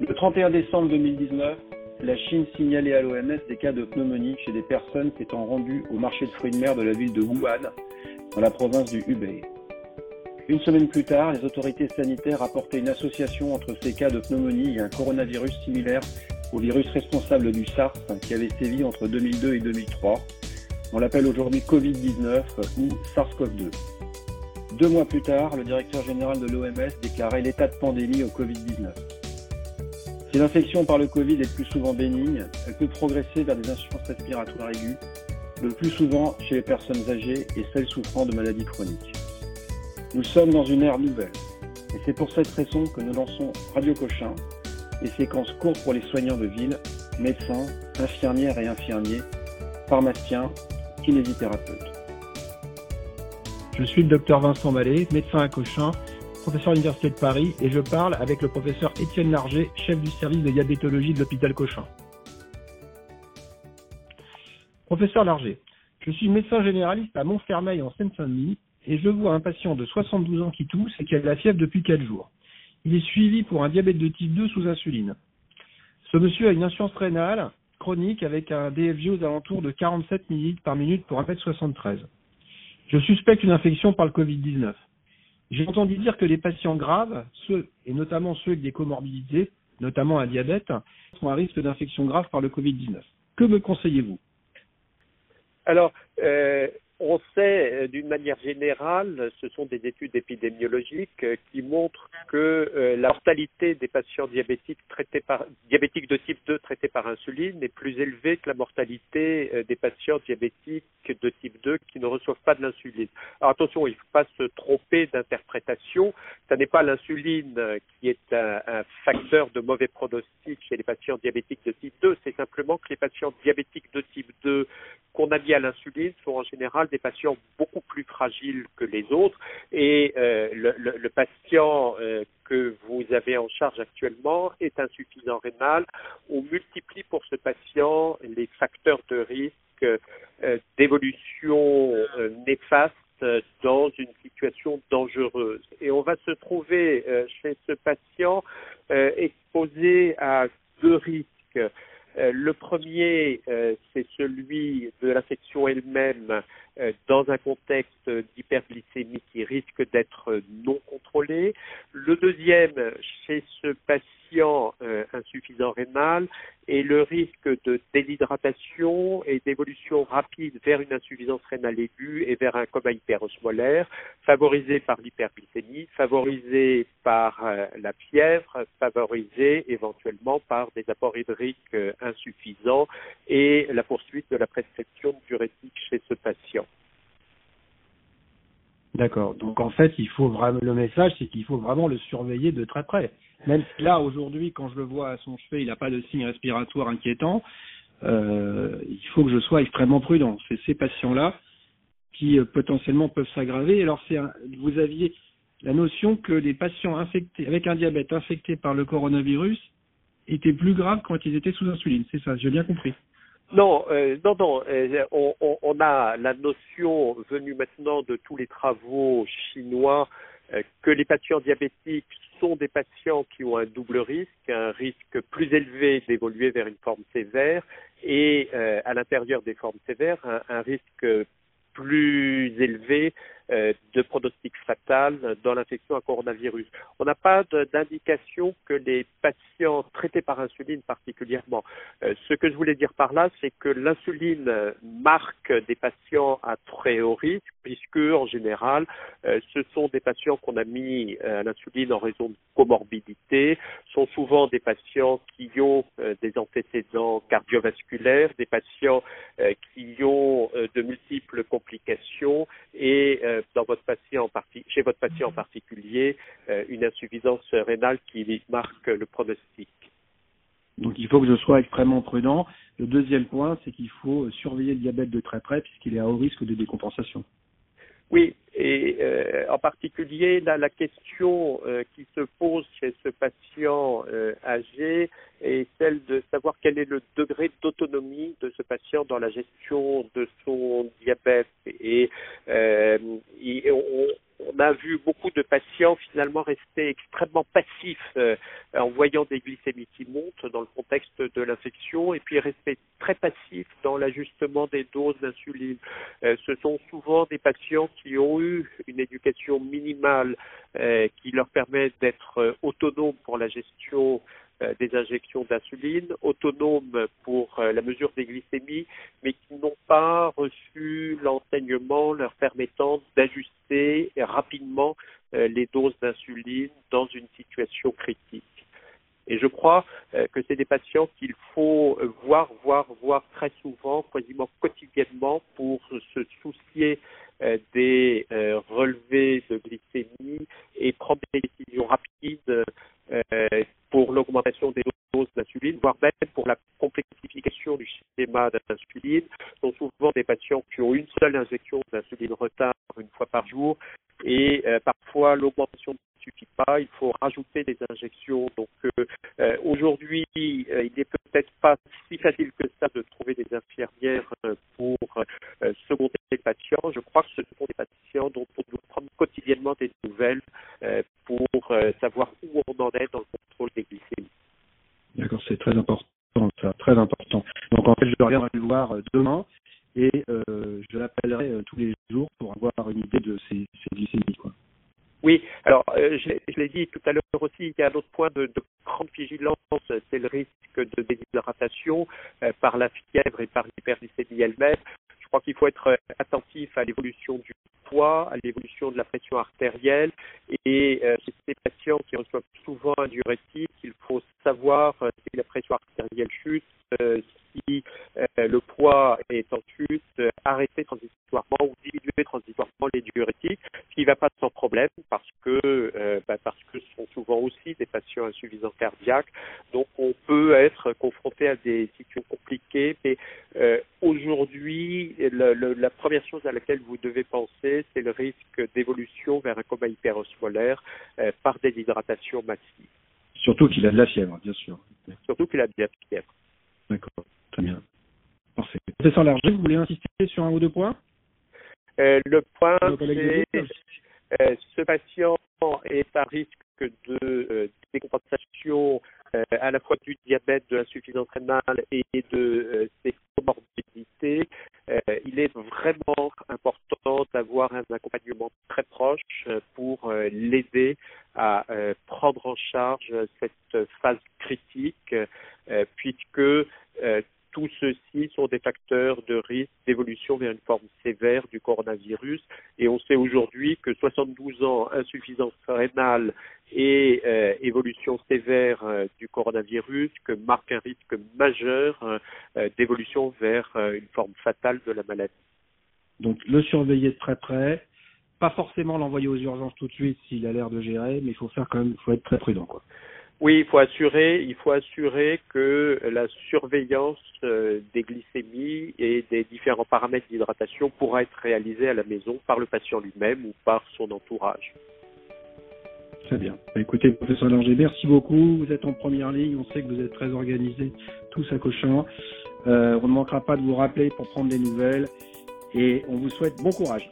Le 31 décembre 2019, la Chine signalait à l'OMS des cas de pneumonie chez des personnes s'étant rendues au marché de fruits de mer de la ville de Wuhan, dans la province du Hubei. Une semaine plus tard, les autorités sanitaires rapportaient une association entre ces cas de pneumonie et un coronavirus similaire au virus responsable du SARS qui avait sévi entre 2002 et 2003. On l'appelle aujourd'hui Covid-19 ou SARS-CoV-2. Deux mois plus tard, le directeur général de l'OMS déclarait l'état de pandémie au Covid-19. Si l'infection par le Covid est plus souvent bénigne, elle peut progresser vers des insuffisances respiratoires aiguës, le plus souvent chez les personnes âgées et celles souffrant de maladies chroniques. Nous sommes dans une ère nouvelle, et c'est pour cette raison que nous lançons Radio Cochin, des séquences courtes pour les soignants de ville, médecins, infirmières et infirmiers, pharmaciens, kinésithérapeutes. Je suis le docteur Vincent Mallet, médecin à Cochin, professeur à l'Université de Paris, et je parle avec le professeur Étienne Larger, chef du service de diabétologie de l'hôpital Cochin. Professeur Larger, je suis médecin généraliste à Montfermeil en Seine-Saint-Denis et je vois un patient de 72 ans qui tousse et qui a de la fièvre depuis 4 jours. Il est suivi pour un diabète de type 2 sous insuline. Ce monsieur a une insuffisance rénale chronique avec un DFG aux alentours de 47 ml par minute pour 1m73. Je suspecte une infection par le Covid-19. J'ai entendu dire que les patients graves, ceux, et notamment ceux avec des comorbidités, notamment un diabète, sont à risque d'infection grave par le Covid-19. Que me conseillez-vous? Alors, euh, on sait euh, d'une manière générale, ce sont des études épidémiologiques euh, qui montrent que euh, la mortalité des patients diabétiques traités par diabétiques de type 2 traités par insuline est plus élevée que la mortalité des patients diabétiques de type 2 qui ne reçoivent pas de l'insuline. Alors attention, il ne faut pas se tromper d'interprétation. Ce n'est pas l'insuline qui est un, un, facteur de mauvais pronostic chez les patients diabétiques de type 2, c'est simplement que les patients diabétiques de type 2 qu'on a mis à l'insuline sont en général des patients beaucoup plus fragiles que les autres et euh, le, patient euh, que vous avez en charge actuellement est insuffisant rénal. On multiplie pour ce patient les facteurs de risque euh, d'évolution néfaste dans une situation dangereuse. Et on va se trouver chez ce patient exposé à deux risques. Euh, le premier, euh, c'est celui de l'infection elle-même euh, dans un contexte d'hyperglycémie qui risque d'être non contrôlé. Le deuxième, chez ce patient est le risque de déshydratation et d'évolution rapide vers une insuffisance rénale aiguë et vers un coma hyperosmolaire, favorisé par l'hyperglycémie, favorisé par la fièvre, favorisé éventuellement par des apports hydriques insuffisant et la poursuite de la prescription diurétique chez ce patient. D'accord. Donc en fait, il faut vraiment le message, c'est qu'il faut vraiment le surveiller de très près. Même si là aujourd'hui, quand je le vois à son chevet, il n'a pas de signes respiratoires inquiétants. Euh, il faut que je sois extrêmement prudent. C'est ces patients-là qui euh, potentiellement peuvent s'aggraver. Alors c'est vous aviez la notion que les patients infectés avec un diabète infecté par le coronavirus étaient plus graves quand ils étaient sous insuline. C'est ça, j'ai bien compris. Non, euh, non, non. Euh, on, a la notion venue maintenant de tous les travaux chinois euh, que les patients diabétiques sont des patients qui ont un double risque, un risque plus élevé d'évoluer vers une forme sévère et euh, à l'intérieur des formes sévères, un, risque plus élevé de pronostic fatal dans l'infection à coronavirus. On n'a pas d'indication que les patients traités par insuline particulièrement. Euh, ce que je voulais dire par là, c'est que l'insuline marque des patients à très haut risque, puisque en général, euh, ce sont des patients qu'on a mis à l'insuline en raison de comorbidité, sont souvent des patients qui ont des antécédents cardiovasculaires, des patients qui ont de multiples complications et euh, dans votre patient en chez votre patient en particulier euh, une insuffisance rénale qui marque le pronostic. Donc il faut que je sois extrêmement prudent. Le deuxième point, c'est qu'il faut surveiller le diabète de très près puisqu'il est à haut risque de décompensation. Oui, et euh, en particulier, là, la question euh, qui se pose chez ce patient euh, âgé est celle de savoir quel est le degré d'autonomie de ce patient dans la gestion de son diabète. Et, a vu beaucoup de patients finalement rester extrêmement passifs en voyant des glycémies qui montent dans le contexte de l'infection et puis rester très passifs dans l'ajustement des doses d'insuline. ce sont souvent des patients qui ont eu une éducation minimale qui leur permet d'être autonomes pour la gestion euh, des injections d'insuline, autonomes pour euh, la mesure des glycémies, mais qui n'ont pas reçu l'enseignement leur permettant d'ajuster rapidement euh, les doses d'insuline dans une situation critique. Et je crois que c'est des patients qu'il faut voir, voir, voir très souvent, quasiment quotidiennement, pour se soucier des relevés de glycémie et prendre des décisions rapides pour l'augmentation des doses voire même pour la complexification du schéma d'insuline. Sont souvent des patients qui ont une seule injection d'insuline retard une fois par jour et euh, parfois l'augmentation ne suffit pas, il faut rajouter des injections. Donc euh, euh, aujourd'hui, il n'est peut-être pas si facile que ça de trouver des infirmières pour seconder les patients. Je crois que ce sont des patients dont on doit prendre quotidiennement des nouvelles pour savoir où on en est dans le contrôle des glycémies. D'accord, c'est très important, ça, très important. Donc en fait, je reviendrai le voir demain et euh, je l'appellerai euh, tous les jours pour avoir une idée de glycémies. Quoi. Oui, alors euh, je, l'ai dit tout à l'heure aussi, il y a un autre point de, de grande vigilance, c'est le risque de déshydratation euh, par la fièvre et par l'hyperglycémie elle-même. Je crois qu'il faut être attentif à l'évolution du poids, à l'évolution de la pression artérielle et euh, ces patients qui reçoivent souvent un diurétique, il faut savoir euh, si la pression artérielle chute, euh, si euh, le poids est en chute, arrêter transitoirement ou diminuer transitoirement les diurétiques, ce qui ne va pas sans problème parce que bah, parce que ce sont souvent aussi des patients insuffisants cardiaques, donc on peut être confronté à des situations compliquées. Mais aujourd'hui, la première chose à laquelle vous devez penser, c'est le risque d'évolution vers un coma hyperosmolaire par déshydratation massive. Surtout qu'il a de la fièvre, bien sûr. Surtout qu'il a de la fièvre. D'accord, très bien. Parfait. Professeur Larger, vous voulez insister sur un ou deux points? Euh, Le point, c'est euh, ce patient est à risque de euh, décompensation euh, à la fois du diabète, de l'insuffisance rénale et de ses comorbidités. Il est vraiment important d'avoir un accompagnement très proche pour l'aider à prendre en charge cette phase critique, puisque tous ceux-ci sont des facteurs de risque d'évolution vers une forme sévère du coronavirus. Et on sait aujourd'hui que 72 ans, insuffisance rénale et euh, évolution sévère euh, du coronavirus que marque un risque majeur euh, d'évolution vers une forme fatale de la maladie. Donc le surveiller très près, pas forcément l'envoyer aux urgences tout de suite s'il a l'air de gérer, mais il faut faire quand même, il faut être très prudent quoi. Oui, il faut assurer, il faut assurer que la surveillance euh, des glycémies et des différents paramètres d'hydratation pourra être réalisée à la maison par le patient lui-même ou par son entourage. Très bien. Bah, écoutez, professeur Langer, merci beaucoup. Vous êtes en première ligne. On sait que vous êtes très organisé, tous à cochon. Euh, on ne manquera pas de vous rappeler pour prendre des nouvelles. Et on vous souhaite bon courage.